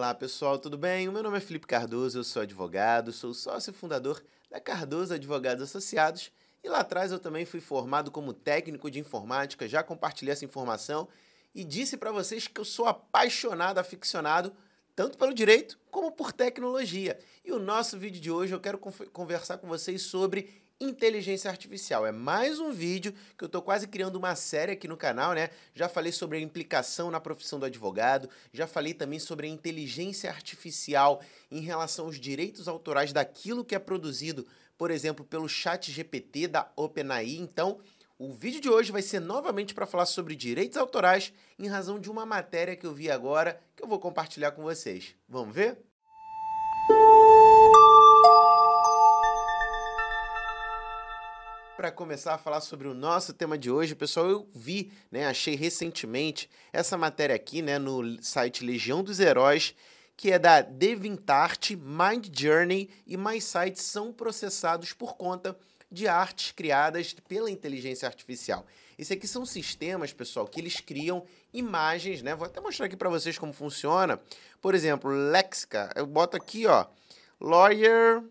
Olá pessoal, tudo bem? O meu nome é Felipe Cardoso, eu sou advogado, sou sócio fundador da Cardoso Advogados Associados e lá atrás eu também fui formado como técnico de informática, já compartilhei essa informação e disse para vocês que eu sou apaixonado, aficionado tanto pelo direito como por tecnologia. E o nosso vídeo de hoje eu quero conversar com vocês sobre inteligência artificial. É mais um vídeo que eu estou quase criando uma série aqui no canal, né? Já falei sobre a implicação na profissão do advogado, já falei também sobre a inteligência artificial em relação aos direitos autorais daquilo que é produzido, por exemplo, pelo chat GPT da OpenAI. Então, o vídeo de hoje vai ser novamente para falar sobre direitos autorais em razão de uma matéria que eu vi agora que eu vou compartilhar com vocês. Vamos ver? Para começar a falar sobre o nosso tema de hoje, pessoal, eu vi, né, achei recentemente essa matéria aqui, né, no site Legião dos Heróis, que é da Devintart, Mind Journey e mais sites são processados por conta de artes criadas pela inteligência artificial. Esse aqui são sistemas, pessoal, que eles criam imagens, né? Vou até mostrar aqui para vocês como funciona. Por exemplo, Lexica, eu boto aqui, ó, lawyer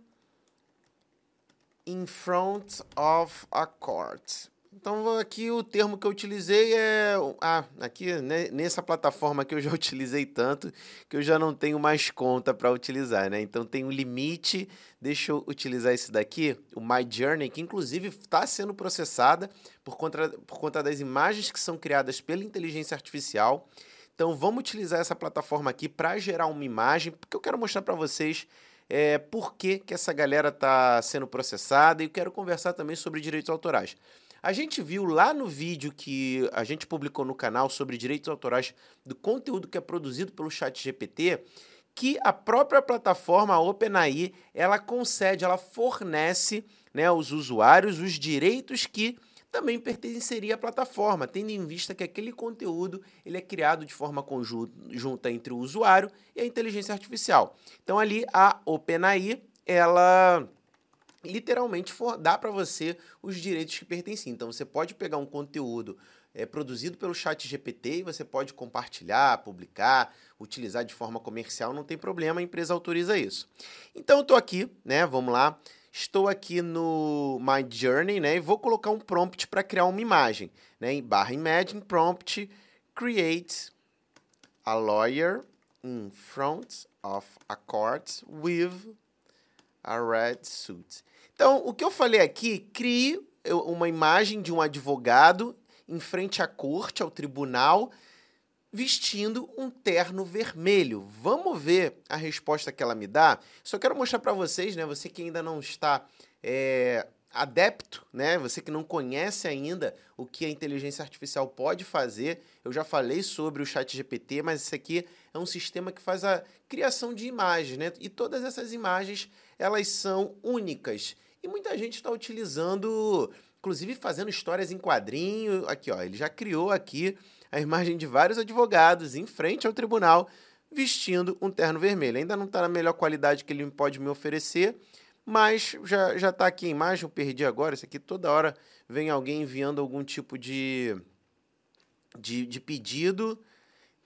in front of a court. Então aqui o termo que eu utilizei é ah, aqui né, nessa plataforma que eu já utilizei tanto que eu já não tenho mais conta para utilizar, né? Então tem um limite. Deixa eu utilizar esse daqui, o My Journey, que inclusive está sendo processada por conta, por conta das imagens que são criadas pela inteligência artificial. Então vamos utilizar essa plataforma aqui para gerar uma imagem, porque eu quero mostrar para vocês é, por que, que essa galera está sendo processada e eu quero conversar também sobre direitos autorais. A gente viu lá no vídeo que a gente publicou no canal sobre direitos autorais do conteúdo que é produzido pelo Chat GPT, que a própria plataforma OpenAI, ela concede, ela fornece né, aos usuários os direitos que também pertenceria à plataforma, tendo em vista que aquele conteúdo ele é criado de forma conjunta entre o usuário e a inteligência artificial. Então ali a OpenAI, ela literalmente for, dá para você os direitos que pertencem. Então você pode pegar um conteúdo é, produzido pelo chat GPT e você pode compartilhar, publicar, utilizar de forma comercial, não tem problema, a empresa autoriza isso. Então eu estou aqui, né? Vamos lá. Estou aqui no My Journey, né? E vou colocar um prompt para criar uma imagem, né? Em barra Imagine Prompt Create a lawyer in front of a court with a red suit. Então, o que eu falei aqui, crie uma imagem de um advogado em frente à corte, ao tribunal, vestindo um terno vermelho. Vamos ver a resposta que ela me dá. Só quero mostrar para vocês, né? Você que ainda não está é, adepto, né? Você que não conhece ainda o que a inteligência artificial pode fazer. Eu já falei sobre o Chat GPT, mas esse aqui é um sistema que faz a criação de imagens, né? E todas essas imagens elas são únicas. E muita gente está utilizando, inclusive fazendo histórias em quadrinho. Aqui, ó, ele já criou aqui a imagem de vários advogados em frente ao tribunal vestindo um terno vermelho. Ainda não está na melhor qualidade que ele pode me oferecer, mas já já está aqui a imagem, eu perdi agora, isso aqui toda hora vem alguém enviando algum tipo de, de, de pedido,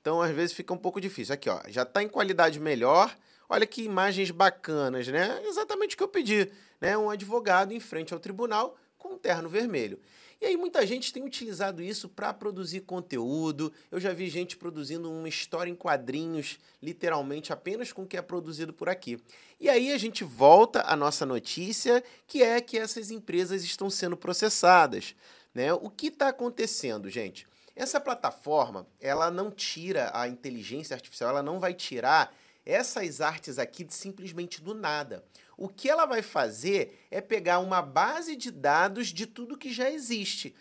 então às vezes fica um pouco difícil. Aqui, ó, já está em qualidade melhor, olha que imagens bacanas, né? Exatamente o que eu pedi, né? Um advogado em frente ao tribunal com um terno vermelho. E aí muita gente tem utilizado isso para produzir conteúdo. Eu já vi gente produzindo uma história em quadrinhos, literalmente apenas com o que é produzido por aqui. E aí a gente volta à nossa notícia, que é que essas empresas estão sendo processadas. Né? O que está acontecendo, gente? Essa plataforma, ela não tira a inteligência artificial, ela não vai tirar essas artes aqui simplesmente do nada. O que ela vai fazer é pegar uma base de dados de tudo que já existe.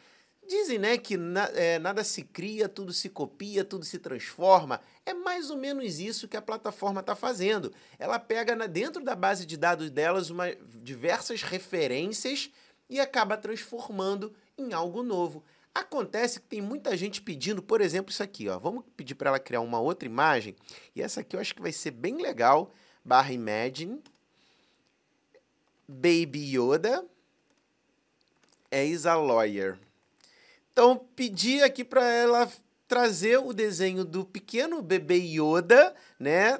Dizem né, que na, é, nada se cria, tudo se copia, tudo se transforma. É mais ou menos isso que a plataforma está fazendo. Ela pega na, dentro da base de dados delas uma, diversas referências e acaba transformando em algo novo. Acontece que tem muita gente pedindo, por exemplo, isso aqui. Ó. Vamos pedir para ela criar uma outra imagem. E essa aqui eu acho que vai ser bem legal. Barra Imagine. Baby Yoda is a lawyer. Então, pedi aqui para ela trazer o desenho do pequeno bebê Yoda, né?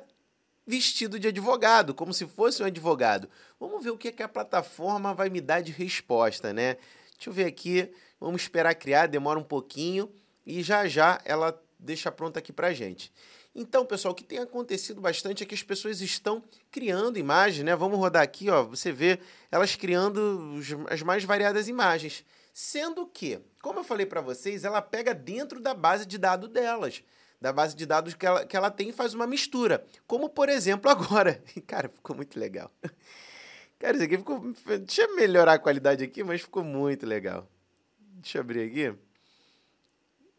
vestido de advogado, como se fosse um advogado. Vamos ver o que, é que a plataforma vai me dar de resposta, né? Deixa eu ver aqui, vamos esperar criar, demora um pouquinho e já já ela deixa pronta aqui para gente. Então, pessoal, o que tem acontecido bastante é que as pessoas estão criando imagens, né? Vamos rodar aqui, ó, você vê elas criando as mais variadas imagens. Sendo que, como eu falei para vocês, ela pega dentro da base de dados delas da base de dados que ela, que ela tem e faz uma mistura. Como, por exemplo, agora. Cara, ficou muito legal. Cara, isso aqui ficou. Deixa eu melhorar a qualidade aqui, mas ficou muito legal. Deixa eu abrir aqui.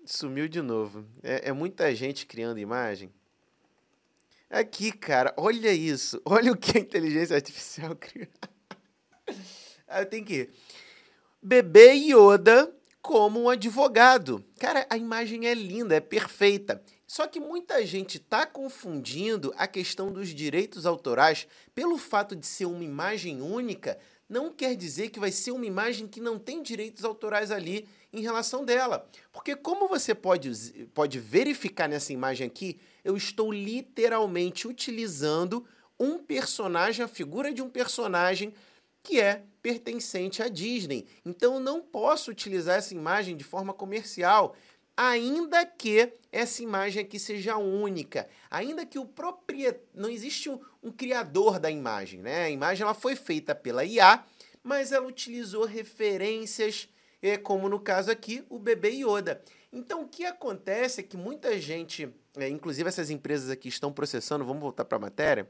Sumiu de novo. É, é muita gente criando imagem. Aqui, cara, olha isso. Olha o que a inteligência artificial criou. ah, tenho que. Bebê Yoda como um advogado. Cara, a imagem é linda, é perfeita. Só que muita gente está confundindo a questão dos direitos autorais pelo fato de ser uma imagem única, não quer dizer que vai ser uma imagem que não tem direitos autorais ali em relação dela. Porque como você pode, pode verificar nessa imagem aqui, eu estou literalmente utilizando um personagem, a figura de um personagem que é pertencente à Disney. Então eu não posso utilizar essa imagem de forma comercial, ainda que essa imagem aqui seja única, ainda que o proprietário não existe um, um, criador da imagem, né? A imagem ela foi feita pela IA, mas ela utilizou referências, é, como no caso aqui o bebê Yoda. Então o que acontece é que muita gente, é, inclusive essas empresas aqui estão processando, vamos voltar para a matéria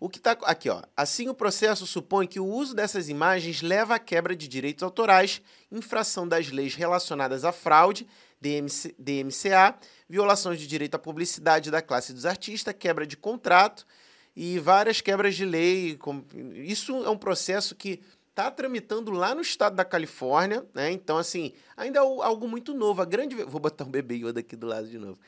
o que está aqui, ó. Assim, o processo supõe que o uso dessas imagens leva à quebra de direitos autorais, infração das leis relacionadas à fraude, DMC, DMCA, violações de direito à publicidade da classe dos artistas, quebra de contrato e várias quebras de lei. Isso é um processo que está tramitando lá no estado da Califórnia, né? Então, assim, ainda é algo muito novo. A grande. Vou botar um bebê Yoda aqui do lado de novo.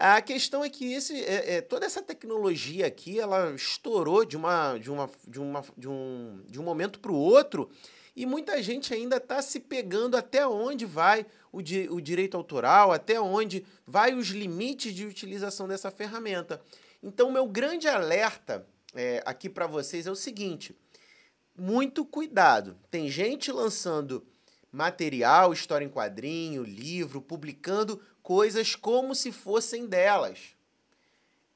A questão é que esse, é, é, toda essa tecnologia aqui, ela estourou de, uma, de, uma, de, uma, de, um, de um momento para o outro e muita gente ainda está se pegando até onde vai o, di, o direito autoral, até onde vai os limites de utilização dessa ferramenta. Então, meu grande alerta é, aqui para vocês é o seguinte: muito cuidado. Tem gente lançando material, história em quadrinho, livro, publicando coisas como se fossem delas.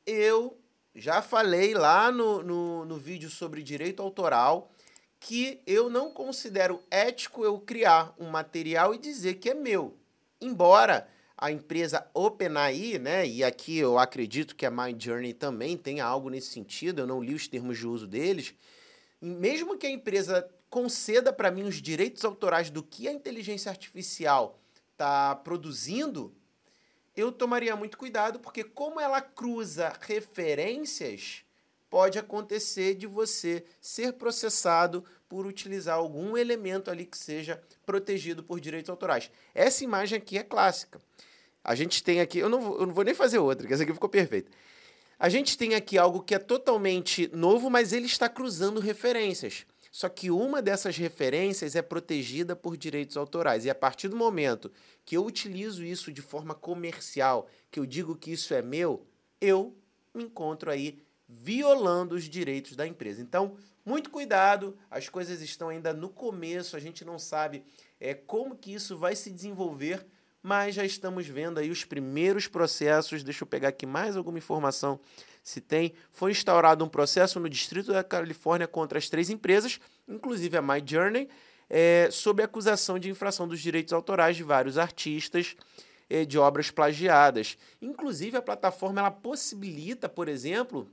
Eu já falei lá no, no, no vídeo sobre direito autoral que eu não considero ético eu criar um material e dizer que é meu. Embora a empresa OpenAI, né, e aqui eu acredito que a Journey também tenha algo nesse sentido, eu não li os termos de uso deles, mesmo que a empresa conceda para mim os direitos autorais do que a inteligência artificial está produzindo, eu tomaria muito cuidado, porque como ela cruza referências, pode acontecer de você ser processado por utilizar algum elemento ali que seja protegido por direitos autorais. Essa imagem aqui é clássica. A gente tem aqui, eu não vou, eu não vou nem fazer outra, que essa aqui ficou perfeita. A gente tem aqui algo que é totalmente novo, mas ele está cruzando referências. Só que uma dessas referências é protegida por direitos autorais. E a partir do momento que eu utilizo isso de forma comercial, que eu digo que isso é meu, eu me encontro aí violando os direitos da empresa. Então, muito cuidado, as coisas estão ainda no começo, a gente não sabe é, como que isso vai se desenvolver, mas já estamos vendo aí os primeiros processos. Deixa eu pegar aqui mais alguma informação se tem. Foi instaurado um processo no Distrito da Califórnia contra as três empresas, inclusive a My Journey, é, sob acusação de infração dos direitos autorais de vários artistas é, de obras plagiadas. Inclusive, a plataforma ela possibilita, por exemplo,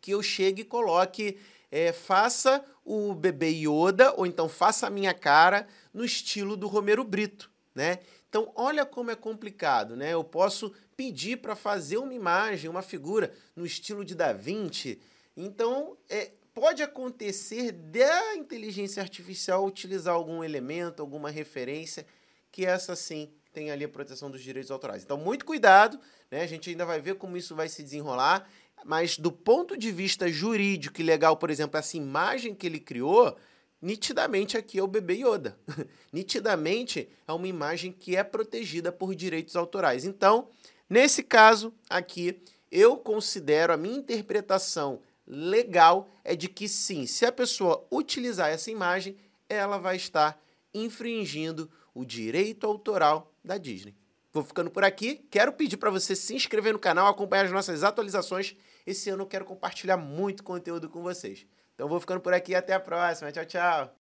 que eu chegue e coloque. É, faça o bebê Yoda, ou então faça a minha cara no estilo do Romero Brito, né? Então, olha como é complicado, né? Eu posso pedir para fazer uma imagem, uma figura no estilo de Da Vinci. Então, é, pode acontecer da inteligência artificial utilizar algum elemento, alguma referência, que essa sim tem ali a proteção dos direitos autorais. Então, muito cuidado, né? A gente ainda vai ver como isso vai se desenrolar, mas do ponto de vista jurídico e legal, por exemplo, essa imagem que ele criou, nitidamente aqui é o bebê Yoda. nitidamente é uma imagem que é protegida por direitos autorais. Então, Nesse caso aqui, eu considero a minha interpretação legal é de que sim, se a pessoa utilizar essa imagem, ela vai estar infringindo o direito autoral da Disney. Vou ficando por aqui. Quero pedir para você se inscrever no canal, acompanhar as nossas atualizações. Esse ano eu quero compartilhar muito conteúdo com vocês. Então vou ficando por aqui. Até a próxima. Tchau, tchau.